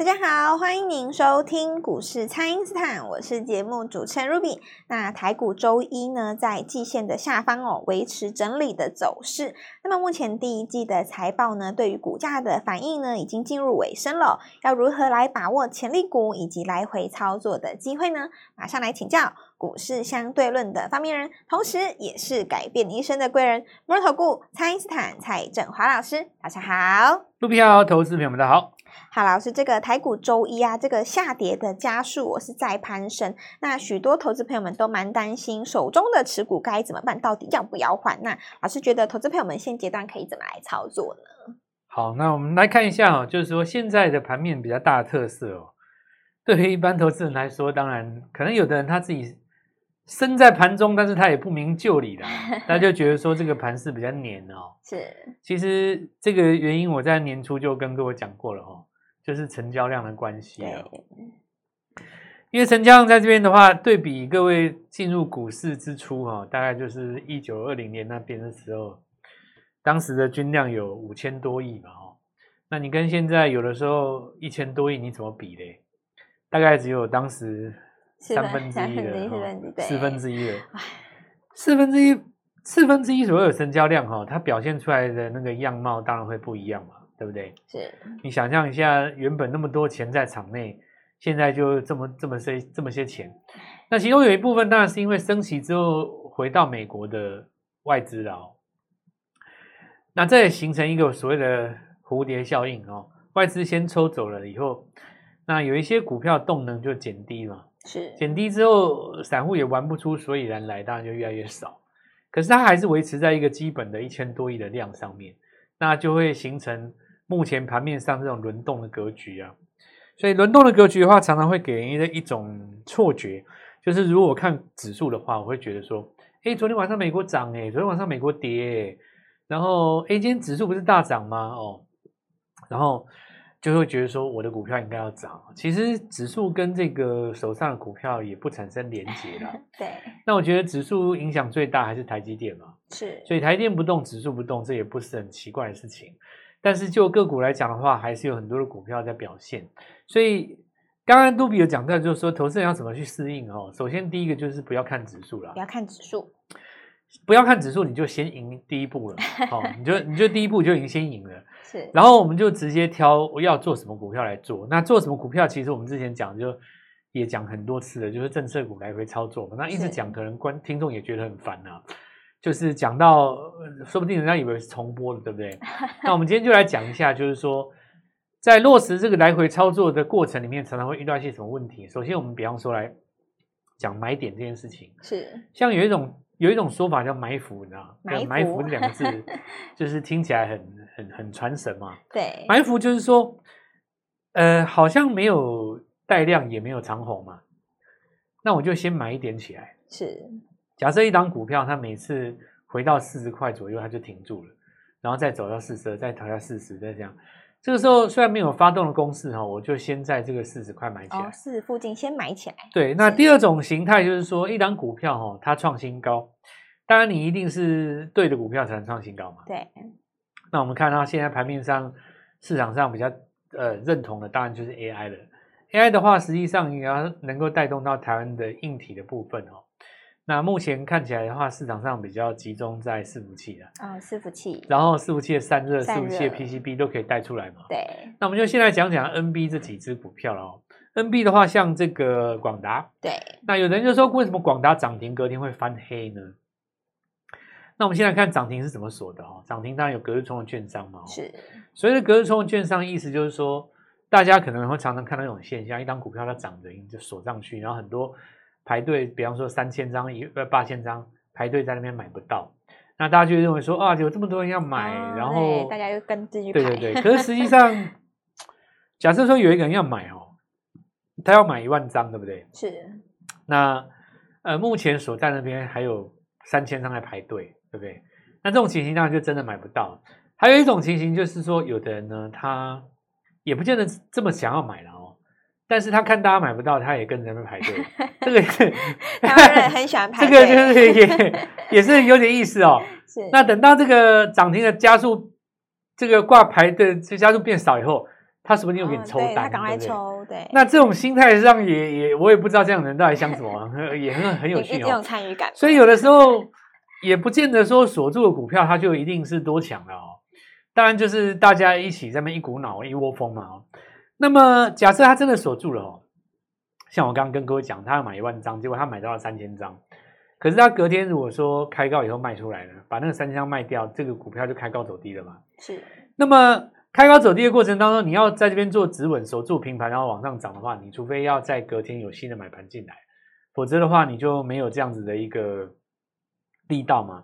大家好，欢迎您收听股市蔡因斯坦，我是节目主持人 Ruby。那台股周一呢，在季线的下方哦，维持整理的走势。那么目前第一季的财报呢，对于股价的反应呢，已经进入尾声了。要如何来把握潜力股以及来回操作的机会呢？马上来请教股市相对论的发明人，同时也是改变一生的贵人——摩尔投顾蔡因斯坦蔡振华老师。大家好，Ruby 好，投资朋友们大家好。好，老师，这个台股周一啊，这个下跌的加速我是在攀升。那许多投资朋友们都蛮担心，手中的持股该怎么办？到底要不要换？那老师觉得，投资朋友们现阶段可以怎么来操作呢？好，那我们来看一下哦，就是说现在的盘面比较大的特色哦。对于一般投资人来说，当然可能有的人他自己身在盘中，但是他也不明就里的，他就觉得说这个盘是比较黏哦。是，其实这个原因我在年初就跟各位讲过了哦。就是成交量的关系啊，因为成交量在这边的话，对比各位进入股市之初哈，大概就是一九二零年那边的时候，当时的均量有五千多亿嘛，哦，那你跟现在有的时候一千多亿，你怎么比嘞？大概只有当时三分之一的，四分之一的，四分之一，四分之一左右的成交量哈，它表现出来的那个样貌当然会不一样嘛。对不对？是你想象一下，原本那么多钱在场内，现在就这么这么些这么些钱。那其中有一部分当然是因为升息之后回到美国的外资了哦。那这也形成一个所谓的蝴蝶效应哦。外资先抽走了以后，那有一些股票动能就减低了。是减低之后，散户也玩不出所以然来，当然就越来越少。可是它还是维持在一个基本的一千多亿的量上面，那就会形成。目前盘面上这种轮动的格局啊，所以轮动的格局的话，常常会给人一种错觉，就是如果我看指数的话，我会觉得说，哎，昨天晚上美国涨，哎，昨天晚上美国跌，然后，哎，今天指数不是大涨吗？哦，然后就会觉得说，我的股票应该要涨。其实指数跟这个手上的股票也不产生连结了。对。那我觉得指数影响最大还是台积电嘛。是。所以台积电不动，指数不动，这也不是很奇怪的事情。但是就个股来讲的话，还是有很多的股票在表现。所以刚刚杜比有讲到，就是说投资人要怎么去适应哦。首先第一个就是不要看指数了，不要看指数，不要看指数，你就先赢第一步了。哦，你就你就第一步就已经先赢了。是。然后我们就直接挑要做什么股票来做。那做什么股票，其实我们之前讲就也讲很多次了，就是政策股来回操作嘛。那一直讲，可能观听众也觉得很烦啊。就是讲到，说不定人家以为是重播的，对不对？那我们今天就来讲一下，就是说，在落实这个来回操作的过程里面，常常会遇到一些什么问题。首先，我们比方说来讲买点这件事情，是像有一种有一种说法叫埋伏，你知道吗？埋伏这两个字，就是听起来很很很传神嘛。对，埋伏就是说，呃，好像没有带量，也没有长红嘛，那我就先买一点起来。是。假设一档股票，它每次回到四十块左右，它就停住了，然后再走到四十，再调到四十，再这样。这个时候虽然没有发动的攻势哈，我就先在这个四十块买起来。哦，四十附近先买起来。对，那第二种形态就是说，一档股票哈，它创新高，当然你一定是对的股票才能创新高嘛。对。那我们看到现在盘面上市场上比较呃认同的，当然就是 AI 了。AI 的话，实际上也要能够带动到台湾的硬体的部分哦。那目前看起来的话，市场上比较集中在伺服器的啊，伺服器，然后伺服器的散热、伺服器的 PCB 都可以带出来嘛。对，那我们就先来讲讲 NB 这几只股票了哦。NB 的话，像这个广达，对，那有人就说，为什么广达涨停隔天会翻黑呢？那我们现在看涨停是怎么锁的哦？涨停当然有隔日冲的券商嘛。是，所以的隔日冲的券商，意思就是说，大家可能会常常看到那种现象，一档股票它涨停，就锁上去，然后很多。排队，比方说三千张、一呃八千张排队在那边买不到，那大家就认为说啊，有这么多人要买，哦、然后大家又跟进去排。对对对，可是实际上，假设说有一个人要买哦，他要买一万张，对不对？是。那呃，目前所在那边还有三千张在排队，对不对？那这种情形当然就真的买不到。还有一种情形就是说，有的人呢，他也不见得这么想要买了。但是他看大家买不到，他也跟着在那排队。这个台湾人很喜欢排队。这个就是也也是有点意思哦。是。那等到这个涨停的加速，这个挂牌的这加速变少以后，他说不定又给你抽单，哦、他赶快抽，对，对。那这种心态上也也，我也不知道这样的人到底想什么，也很很有趣哦，这种参与感。所以有的时候也不见得说锁住的股票它就一定是多强的哦。当然就是大家一起在那一股脑一窝蜂嘛。那么假设他真的锁住了哦，像我刚刚跟各位讲，他要买一万张，结果他买到了三千张，可是他隔天如果说开高以后卖出来了，把那个三千张卖掉，这个股票就开高走低了嘛。是。那么。开高走低的过程当中，你要在这边做止稳，守住平盘，然后往上涨的话，你除非要在隔天有新的买盘进来，否则的话，你就没有这样子的一个力道嘛。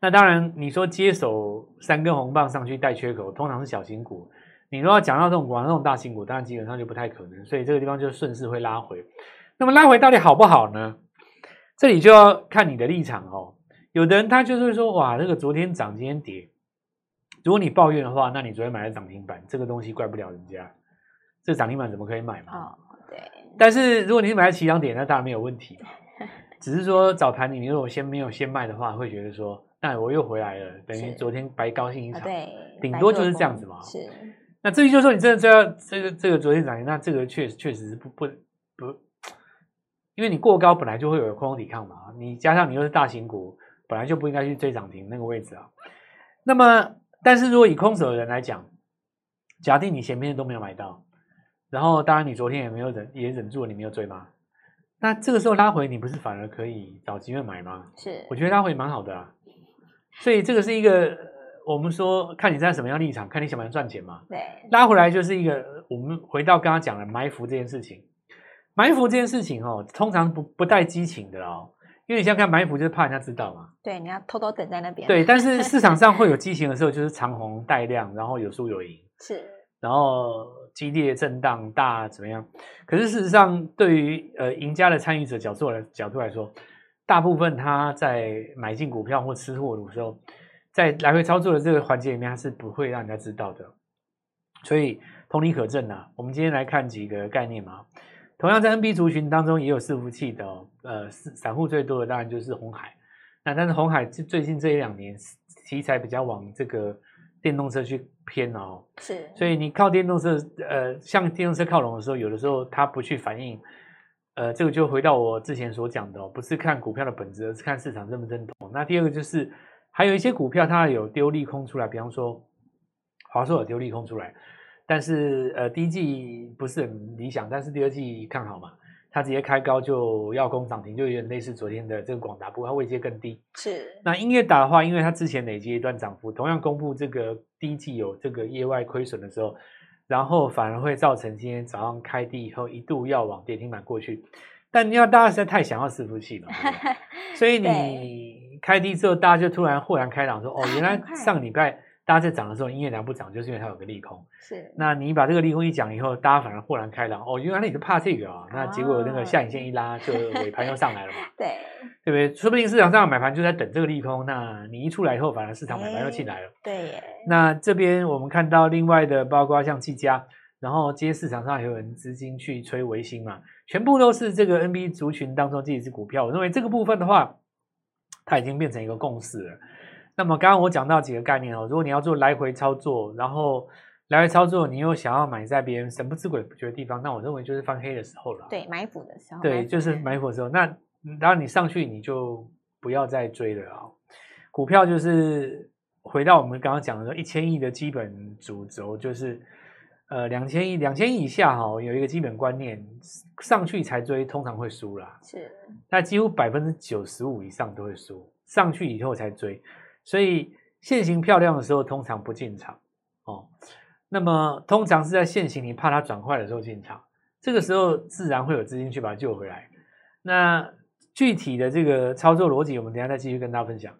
那当然，你说接手三根红棒上去带缺口，通常是小型股。你说要讲到这种玩这种大型股，当然基本上就不太可能。所以这个地方就顺势会拉回。那么拉回到底好不好呢？这里就要看你的立场哦。有的人他就是说，哇，这个昨天涨，今天跌。如果你抱怨的话，那你昨天买了涨停板，这个东西怪不了人家。这涨停板怎么可以买嘛？哦，对。但是如果你是买在起涨点，那当然没有问题。只是说早盘你如果先没有先卖的话，会觉得说，那我又回来了，等于昨天白高兴一场。对，顶多就是这样子嘛。是。那至于就是说你真的追到这个这个昨天涨停，那这个确确实是不不不，因为你过高本来就会有空头抵抗嘛。你加上你又是大型股，本来就不应该去追涨停那个位置啊。那么。但是如果以空手的人来讲，假定你前面都没有买到，然后当然你昨天也没有忍，也忍住了，你没有追吗？那这个时候拉回，你不是反而可以找机会买吗？是，我觉得拉回蛮好的啊。所以这个是一个我们说看你在什么样立场，看你想不想赚钱嘛。对，拉回来就是一个我们回到刚刚讲的埋伏这件事情，埋伏这件事情哦，通常不不带激情的哦。因为你现在看埋伏，就是怕人家知道嘛。对，你要偷偷等在那边。对，但是 市场上会有激情的时候，就是长红带量，然后有输有赢。是。然后激烈震荡大怎么样？可是事实上，对于呃赢家的参与者角度来角度来说，大部分他在买进股票或吃货的时候，在来回操作的这个环节里面，他是不会让人家知道的。所以同理可证啊，我们今天来看几个概念嘛。同样在 NB 族群当中也有伺服器的，呃，散户最多的当然就是红海。那但是红海最近这一两年题材比较往这个电动车去偏哦，是。所以你靠电动车，呃，向电动车靠拢的时候，有的时候它不去反应，呃，这个就回到我之前所讲的哦，不是看股票的本质，而是看市场认不认同。那第二个就是还有一些股票它有丢利空出来，比方说华硕有丢利空出来。但是呃，第一季不是很理想，但是第二季看好嘛，它直接开高就要攻涨停，就有点类似昨天的这个广达，不过它位阶更低。是。那音乐打的话，因为它之前累积一段涨幅，同样公布这个第一季有这个业外亏损的时候，然后反而会造成今天早上开低以后一度要往跌停板过去。但你要大家实在太想要伺服器了，所以你开低之后，大家就突然豁然开朗说：“哦，原来上个礼拜。”大家在涨的时候，英业达不涨，就是因为它有个利空。是，那你把这个利空一讲以后，大家反而豁然开朗。哦，原来你是怕这个啊、哦？那结果那个下影线一拉，就尾盘又上来了嘛？对，对不对？说不定市场上买盘就在等这个利空。那你一出来以后，反而市场买盘又进来了。对耶。那这边我们看到另外的，包括像技嘉，然后今天市场上也有人资金去吹维新嘛，全部都是这个 NB 族群当中这几只股票。我认为这个部分的话，它已经变成一个共识了。那么刚刚我讲到几个概念哦，如果你要做来回操作，然后来回操作，你又想要买在别人神不知鬼不觉的地方，那我认为就是翻黑的时候了。对，埋伏的时候。对，就是埋伏的时候。那当然你上去你就不要再追了啊、哦。股票就是回到我们刚刚讲的说，一千亿的基本主轴就是，呃，两千亿，两千亿以下哈、哦，有一个基本观念，上去才追通常会输啦。是。那几乎百分之九十五以上都会输，上去以后才追。所以现行漂亮的时候，通常不进场哦。那么通常是在现行你怕它转坏的时候进场，这个时候自然会有资金去把它救回来。那具体的这个操作逻辑，我们等一下再继续跟大家分享。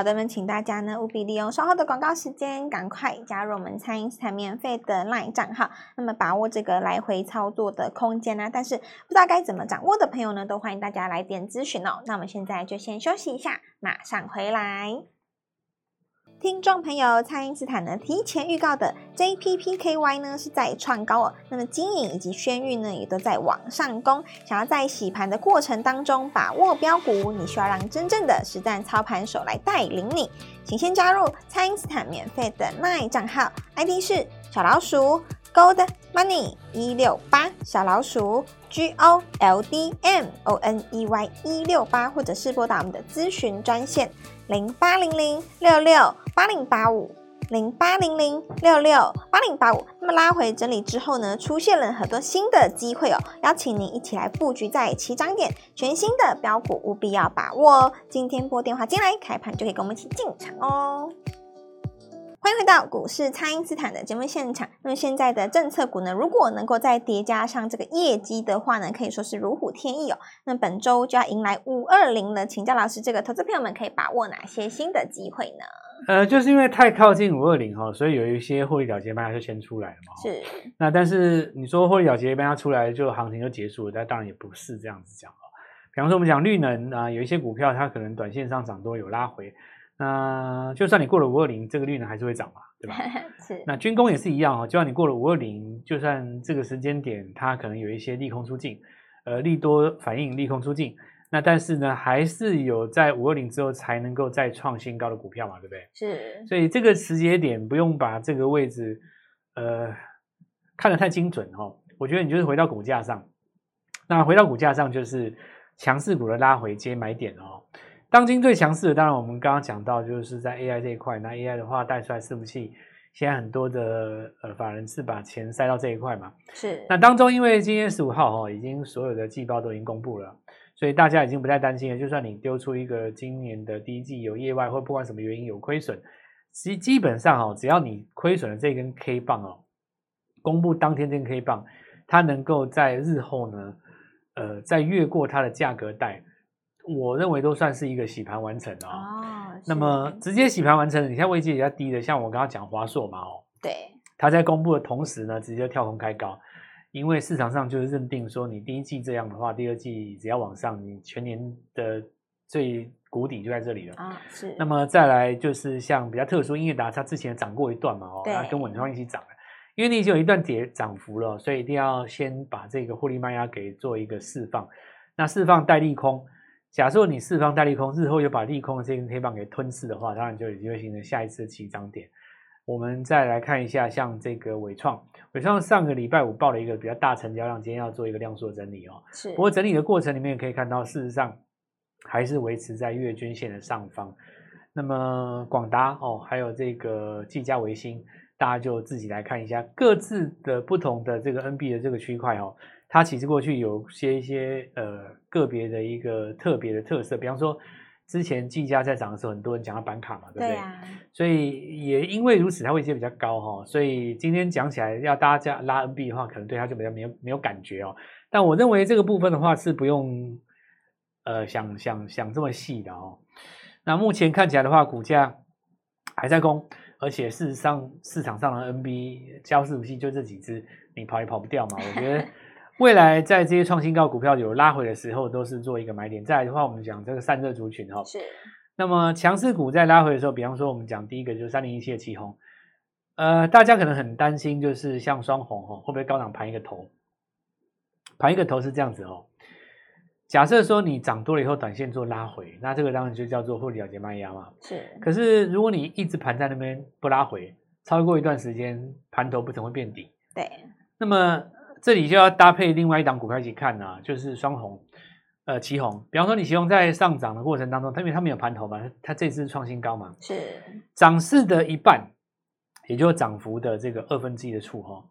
好的，那请大家呢务必利用稍后的广告时间，赶快加入我们餐饮食材免费的 LINE 账号，那么把握这个来回操作的空间呢、但是不知道该怎么掌握的朋友呢，都欢迎大家来电咨询哦。那我们现在就先休息一下，马上回来。听众朋友，蔡因斯坦呢提前预告的 JPPKY 呢是在创高哦，那么金影以及轩誉呢也都在往上攻。想要在洗盘的过程当中把握标股，你需要让真正的实战操盘手来带领你，请先加入蔡因斯坦免费的 LINE 账号，ID 是小老鼠 Gold Money 一六八小老鼠 G O L D M O N E Y 一六八，或者是拨打我们的咨询专线零八零零六六八零八五零八零零六六八零八五。那么拉回整理之后呢，出现了很多新的机会哦，邀请您一起来布局在起涨点，全新的标股务必要把握哦。今天拨电话进来，开盘就可以跟我们一起进场哦。欢迎回到股市，蔡因斯坦的节目现场。那么现在的政策股呢，如果能够再叠加上这个业绩的话呢，可以说是如虎添翼哦。那本周就要迎来五二零了，请教老师，这个投资朋友们可以把握哪些新的机会呢？呃，就是因为太靠近五二零哈，所以有一些获利了结卖压就先出来了嘛。是。那但是你说获利了结卖要出来就行情就结束了，但当然也不是这样子讲哦。比方说我们讲绿能啊，有一些股票它可能短线上涨多有拉回。那就算你过了五二零，这个绿能还是会涨嘛，对吧？是。那军工也是一样哦，就算你过了五二零，就算这个时间点它可能有一些利空出尽，呃，利多反应利空出尽，那但是呢，还是有在五二零之后才能够再创新高的股票嘛，对不对？是。所以这个时节点不用把这个位置呃看得太精准哦。我觉得你就是回到股价上，那回到股价上就是强势股的拉回接买点哦。当今最强势的，当然我们刚刚讲到，就是在 AI 这一块。那 AI 的话带出来伺服器，现在很多的呃法人是把钱塞到这一块嘛。是。那当中，因为今天十五号哈，已经所有的季报都已经公布了，所以大家已经不太担心了。就算你丢出一个今年的第一季有业外或不管什么原因有亏损，基基本上哦，只要你亏损的这根 K 棒哦，公布当天这根 K 棒，它能够在日后呢，呃，再越过它的价格带。我认为都算是一个洗盘完成哦。哦，那么直接洗盘完成，你看位阶比较低的，像我刚刚讲华硕嘛，哦，对，它在公布的同时呢，直接跳空开高，因为市场上就是认定说，你第一季这样的话，第二季只要往上，你全年的最谷底就在这里了啊。是。那么再来就是像比较特殊，英业达它之前涨过一段嘛，哦，它跟稳创一起涨了，因为你已经有一段跌涨幅了，所以一定要先把这个获利卖压给做一个释放，那释放带利空。假设你释放大利空，日后又把利空的这根黑棒给吞噬的话，当然就有机会形成下一次的起涨点。我们再来看一下，像这个伟创，伟创上个礼拜五报了一个比较大成交量，今天要做一个量缩整理哦。是。不过整理的过程里面可以看到，事实上还是维持在月均线的上方。那么广达哦，还有这个技嘉、维新，大家就自己来看一下各自的不同的这个 NB 的这个区块哦。它其实过去有些一些呃个别的一个特别的特色，比方说之前技嘉在涨的时候，很多人讲到板卡嘛，对不对？对啊。所以也因为如此，它位阶比较高哈。所以今天讲起来要大家拉 NB 的话，可能对它就比较没有没有感觉哦。但我认为这个部分的话是不用呃想想想这么细的哦。那目前看起来的话，股价还在攻，而且事实上市场上的 NB 交伺服器就这几只，你跑也跑不掉嘛。我觉得。未来在这些创新高股票有拉回的时候，都是做一个买点。再来的话，我们讲这个散热族群哈，是。那么强势股在拉回的时候，比方说我们讲第一个就是三零一七的旗红，呃，大家可能很担心，就是像双红哈，会不会高档盘一个头？盘一个头是这样子哦。假设说你涨多了以后，短线做拉回，那这个当然就叫做获利了结卖压嘛。是。可是如果你一直盘在那边不拉回，超过一段时间，盘头不曾会变底。对。那么。这里就要搭配另外一档股票一起看呐、啊，就是双红，呃，旗红。比方说，你旗红在上涨的过程当中，它因为它没有盘头嘛，它这次创新高嘛，是涨势的一半，也就是涨幅的这个二分之一的处哈。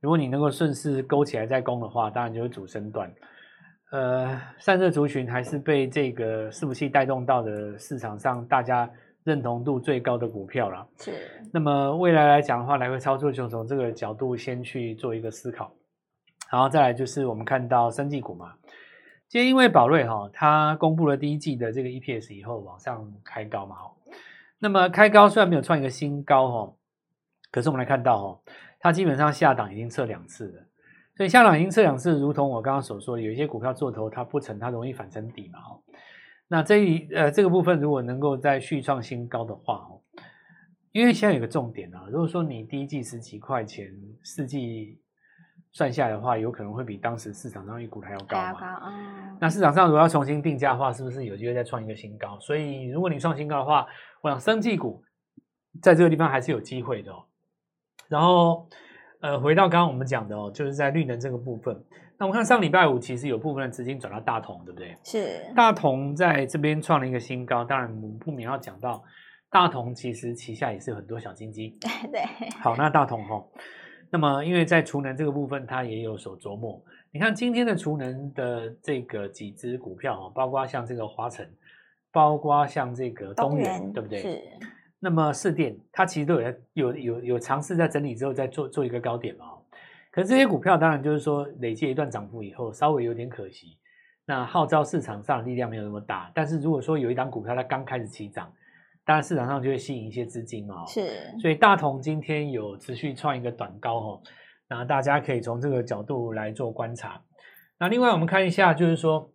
如果你能够顺势勾起来再攻的话，当然就是主升段。呃，散热族群还是被这个伺服器带动到的市场上大家认同度最高的股票了。是。那么未来来讲的话，来回操作就从这个角度先去做一个思考。然后再来就是我们看到生技股嘛，今天因为宝瑞哈，它公布了第一季的这个 EPS 以后往上开高嘛，那么开高虽然没有创一个新高哈，可是我们来看到哈，它基本上下档已经测两次了，所以下档已经测两次，如同我刚刚所说的，有一些股票做头它不成，它容易反成底嘛，那这一呃这个部分如果能够再续创新高的话哦，因为现在有个重点啊，如果说你第一季十几块钱，四季。算下来的话，有可能会比当时市场上一股还要高嘛？高哦。那市场上如果要重新定价的话，是不是有机会再创一个新高？所以如果你创新高的话，我想生技股在这个地方还是有机会的哦。然后，呃，回到刚刚我们讲的哦，就是在绿能这个部分。那我们看上礼拜五，其实有部分的资金转到大同，对不对？是。大同在这边创了一个新高，当然我们不免要讲到大同，其实旗下也是有很多小金鸡。对 对。好，那大同哈、哦，那么因为在储能这个部分，它也有所琢磨。你看今天的储能的这个几只股票啊，包括像这个华晨，包括像这个东元，对不对？是。那么市电，它其实都有在有有有尝试在整理之后再做做一个高点嘛。可是这些股票当然就是说累积一段涨幅以后，稍微有点可惜。那号召市场上的力量没有那么大。但是如果说有一档股票它刚开始起涨，当然市场上就会吸引一些资金嘛。是。所以大同今天有持续创一个短高哦，那大家可以从这个角度来做观察。那另外我们看一下，就是说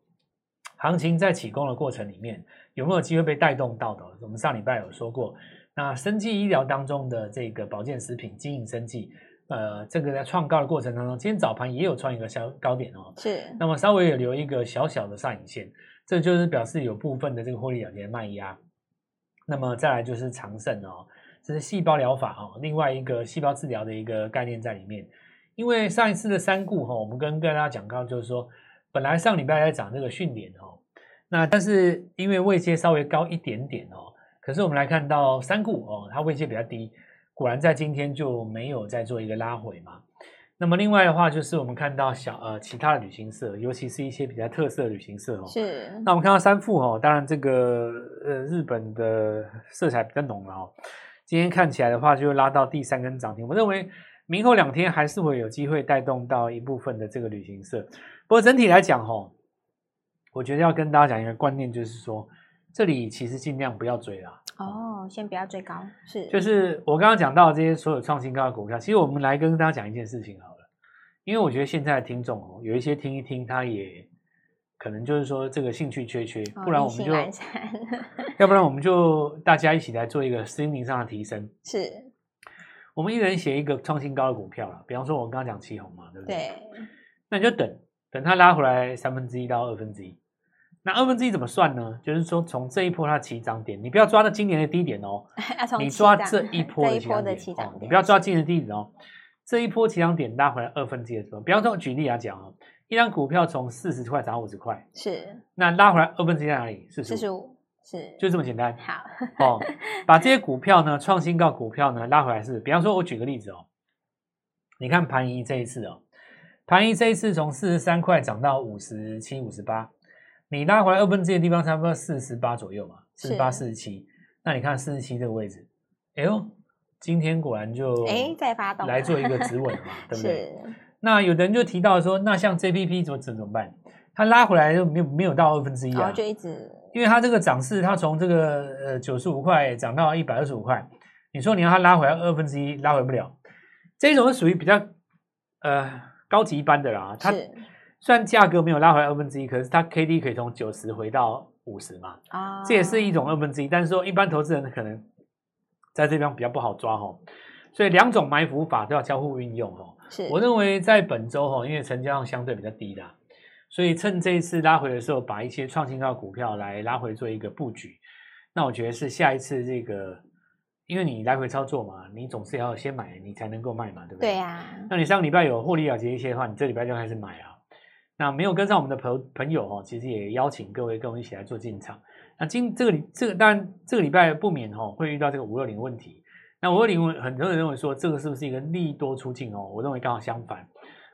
行情在起攻的过程里面有没有机会被带动到的？我们上礼拜有说过，那生技医疗当中的这个保健食品、经营生技。呃，这个在创高的过程当中，今天早盘也有创一个小高点哦，是。那么稍微有留一个小小的上影线，这就是表示有部分的这个获利了结卖压。那么再来就是长胜哦，这是细胞疗法哦，另外一个细胞治疗的一个概念在里面。因为上一次的三顾哈，我们跟跟大家讲到，就是说本来上礼拜在讲这个训练哦，那但是因为位阶稍微高一点点哦，可是我们来看到三顾哦，它位阶比较低。果然在今天就没有再做一个拉回嘛。那么另外的话，就是我们看到小呃其他的旅行社，尤其是一些比较特色的旅行社哦。是。那我们看到三富哦，当然这个呃日本的色彩比较浓了哦。今天看起来的话，就拉到第三根涨停。我认为明后两天还是会有机会带动到一部分的这个旅行社。不过整体来讲哦，我觉得要跟大家讲一个观念，就是说这里其实尽量不要追啦。哦，先不要追高，是，就是我刚刚讲到这些所有创新高的股票，其实我们来跟大家讲一件事情好了，因为我觉得现在的听众哦，有一些听一听，他也可能就是说这个兴趣缺缺，不然我们就，要不然我们就大家一起来做一个心灵上的提升，是，我们一人写一个创新高的股票了，比方说我刚刚讲奇鋐嘛，对不对？对，那你就等等它拉回来三分之一到二分之一。那二分之一怎么算呢？就是说，从这一波它起涨点，你不要抓到今年的低点哦，你抓这一波的起涨点，你不要抓今年的低点哦。这一波起涨点拉回来二分之一的时候，比方说举例来讲哦，一张股票从四十块涨到五十块，是，那拉回来二分之一在哪里？四十五，是，就这么简单。好，哦，把这些股票呢，创新高股票呢拉回来是，比方说我举个例子哦，你看盘仪这一次哦，盘仪这一次从四十三块涨到五十七、五十八。你拉回来二分之一的地方，差不多四十八左右嘛，四十八、四十七。那你看四十七这个位置，哎呦，今天果然就哎再发动，来做一个止稳 嘛，对不对？那有的人就提到说，那像 JPP 怎么怎么办？它拉回来就没有没有到二分之一啊，就一直，因为它这个涨势，它从这个呃九十五块涨到一百二十五块，你说你让它拉回来二分之一，拉回不了。这种是属于比较呃高级班的啦，它。虽然价格没有拉回来二分之一，可是它 K D 可以从九十回到五十嘛，啊，这也是一种二分之一。但是说一般投资人可能在这边比较不好抓哦，所以两种埋伏法都要交互运用哦。是，我认为在本周哦，因为成交量相对比较低的，所以趁这一次拉回的时候，把一些创新高的股票来拉回做一个布局。那我觉得是下一次这个，因为你来回操作嘛，你总是要先买，你才能够卖嘛，对不对？对呀。那你上礼拜有获利了结一些的话，你这礼拜就开始买啊。那没有跟上我们的朋朋友哦，其实也邀请各位跟我们一起来做进场。那今这个礼这个当然这个礼拜不免哦会遇到这个五二零问题。那五二零很多人认为说这个是不是一个利多出尽哦？我认为刚好相反，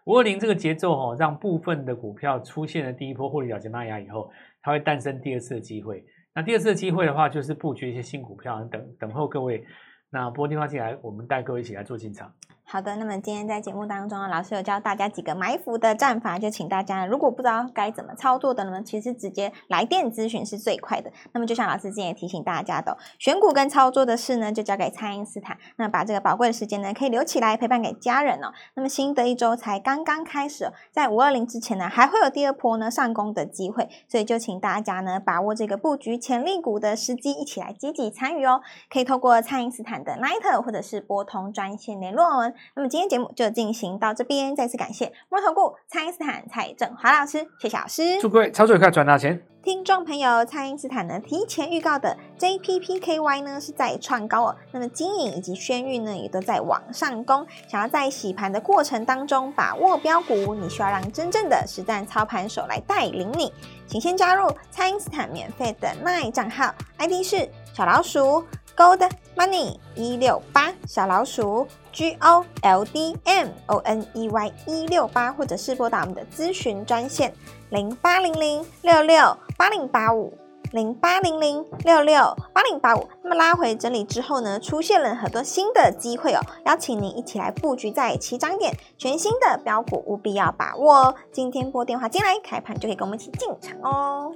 五二零这个节奏哦，让部分的股票出现了第一波获利了结卖压以后，它会诞生第二次的机会。那第二次的机会的话，就是布局一些新股票，等等候各位。那拨电话进来，我们带各位一起来做进场。好的，那么今天在节目当中呢，老师有教大家几个埋伏的战法，就请大家如果不知道该怎么操作的呢，其实直接来电咨询是最快的。那么就像老师之前也提醒大家的，选股跟操作的事呢，就交给蔡因斯坦。那把这个宝贵的时间呢，可以留起来陪伴给家人哦。那么新的一周才刚刚开始，在五二零之前呢，还会有第二波呢上攻的机会，所以就请大家呢把握这个布局潜力股的时机，一起来积极参与哦。可以透过蔡因斯坦的 Line 或者是拨通专线联络我们。那么今天节目就进行到这边，再次感谢摩尔投顾蔡因斯坦蔡正华老师，谢谢老师。祝各位操作愉快，赚大钱。听众朋友，蔡因斯坦呢提前预告的 JPPKY 呢是在创高哦，那么金影以及轩裕呢也都在往上攻。想要在洗盘的过程当中把握标股，你需要让真正的实战操盘手来带领你，请先加入蔡因斯坦免费的 LINE 账号，ID 是小老鼠 Gold Money 一六八小老鼠 G O L D M O N E Y 一六八，或者是拨打我们的咨询专线。零八零零六六八零八五，零八零零六六八零八五。那么拉回整理之后呢，出现了很多新的机会哦，邀请您一起来布局在起涨点，全新的标股务必要把握哦。今天拨电话进来，开盘就可以跟我们一起进场哦。